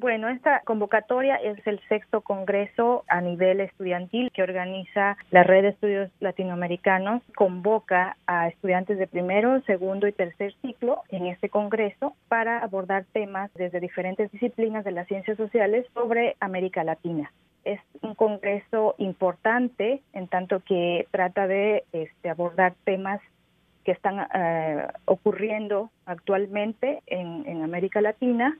Bueno, esta convocatoria es el sexto congreso a nivel estudiantil que organiza la Red de Estudios Latinoamericanos. Convoca a estudiantes de primero, segundo y tercer ciclo en este congreso para abordar temas desde diferentes disciplinas de las ciencias sociales sobre América Latina. Es un congreso importante en tanto que trata de este, abordar temas que están eh, ocurriendo actualmente en, en América Latina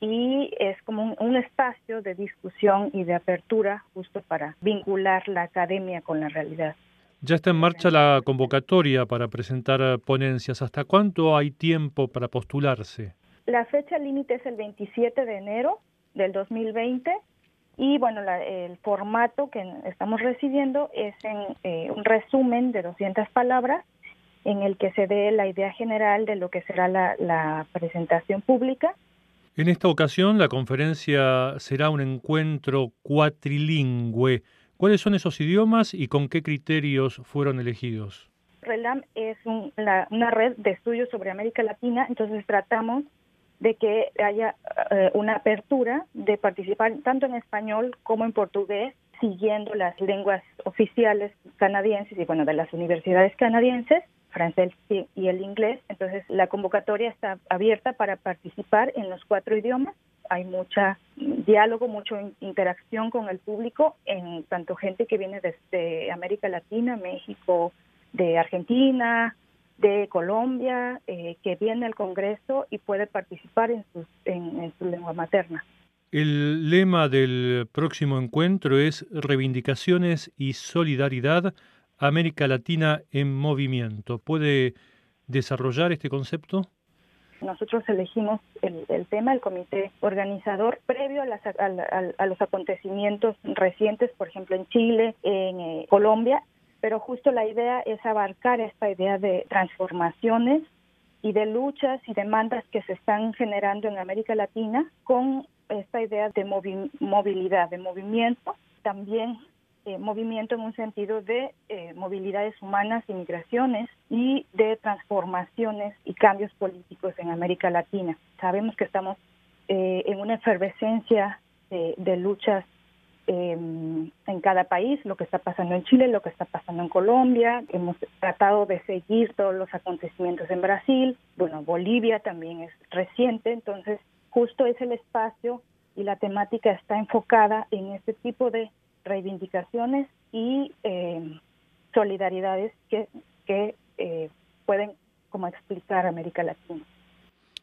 y es como un, espacio de discusión y de apertura justo para vincular la academia con la realidad. Ya está en marcha la convocatoria para presentar ponencias. ¿Hasta cuánto hay tiempo para postularse? La fecha límite es el 27 de enero del 2020 y bueno, el formato que estamos recibiendo es en eh, un resumen de 200 palabras en el que se dé la idea general de lo que será la presentación pública en esta ocasión la conferencia será un encuentro cuatrilingüe. ¿Cuáles son esos idiomas y con qué criterios fueron elegidos? RELAM es una red de estudios sobre América Latina, entonces tratamos de que haya eh, una apertura de participar tanto en español como en portugués, siguiendo las lenguas oficiales canadienses y bueno, de las universidades canadienses francés y el inglés. Entonces, la convocatoria está abierta para participar en los cuatro idiomas. Hay mucha diálogo, mucha interacción con el público, en tanto gente que viene desde América Latina, México, de Argentina, de Colombia, eh, que viene al Congreso y puede participar en, en su lengua materna. El lema del próximo encuentro es Reivindicaciones y Solidaridad América Latina en movimiento. ¿Puede desarrollar este concepto? Nosotros elegimos el, tema, el comité organizador, previo a, los acontecimientos recientes, por ejemplo, en Chile, en eh, Colombia, pero justo la idea es abarcar esta idea de transformaciones y de luchas y demandas que se están generando en América Latina con esta idea de movilidad, de movimiento, también eh, movimiento en un sentido de eh, movilidades humanas y migraciones y de transformaciones y cambios políticos en América Latina. Sabemos que estamos eh, en una efervescencia de, luchas em, en cada país, lo que está pasando en Chile, lo que está pasando en Colombia. Hemos tratado de seguir todos los acontecimientos en Brasil. Bueno, Bolivia también es reciente, entonces justo es el espacio y la temática está enfocada en este tipo de reivindicaciones y eh, solidaridades que, que eh, pueden como explicar América Latina.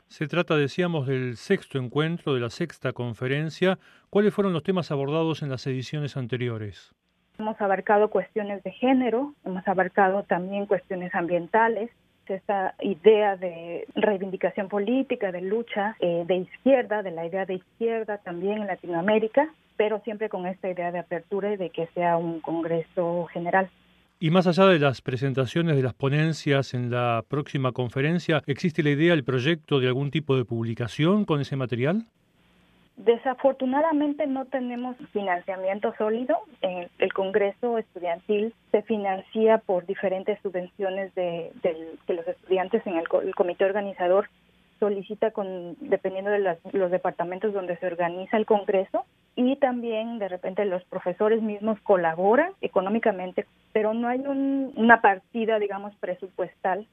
Se trata, decíamos, del sexto encuentro, de la sexta conferencia. ¿Cuáles fueron los temas abordados en las ediciones anteriores? Hemos abarcado cuestiones de género, hemos abarcado también cuestiones ambientales, esta idea de reivindicación política, de lucha eh, de izquierda, de la idea de izquierda también en Latinoamérica, pero siempre con esta idea de apertura y de que sea un Congreso general. Y más allá de las presentaciones de las ponencias en la próxima conferencia, ¿existe la idea, el proyecto de algún tipo de publicación con ese material? Desafortunadamente no tenemos financiamiento sólido. el Congreso Estudiantil se financia por diferentes subvenciones de, que los estudiantes en el, comité organizador solicita con dependiendo de los departamentos donde se organiza el Congreso y también de repente los profesores mismos colaboran económicamente, pero no hay una partida, digamos, presupuestal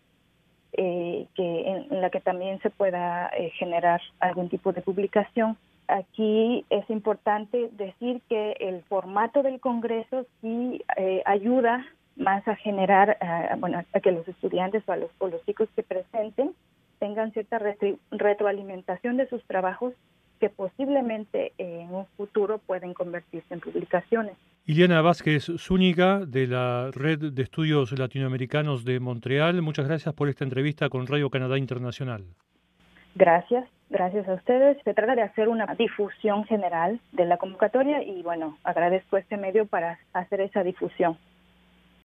eh, que en, la que también se pueda eh, generar algún tipo de publicación. Aquí es importante decir que el formato del Congreso sí eh, ayuda más a generar, bueno, a que los estudiantes o, a los, o los chicos que presenten tengan cierta retroalimentación de sus trabajos que posiblemente en un futuro pueden convertirse en publicaciones. Iliana Vázquez Zúñiga, de la Red de Estudios Latinoamericanos de Montreal, muchas gracias por esta entrevista con Radio Canadá Internacional. Gracias, gracias a ustedes. Se trata de hacer una difusión general de la convocatoria y bueno, agradezco este medio para hacer esa difusión.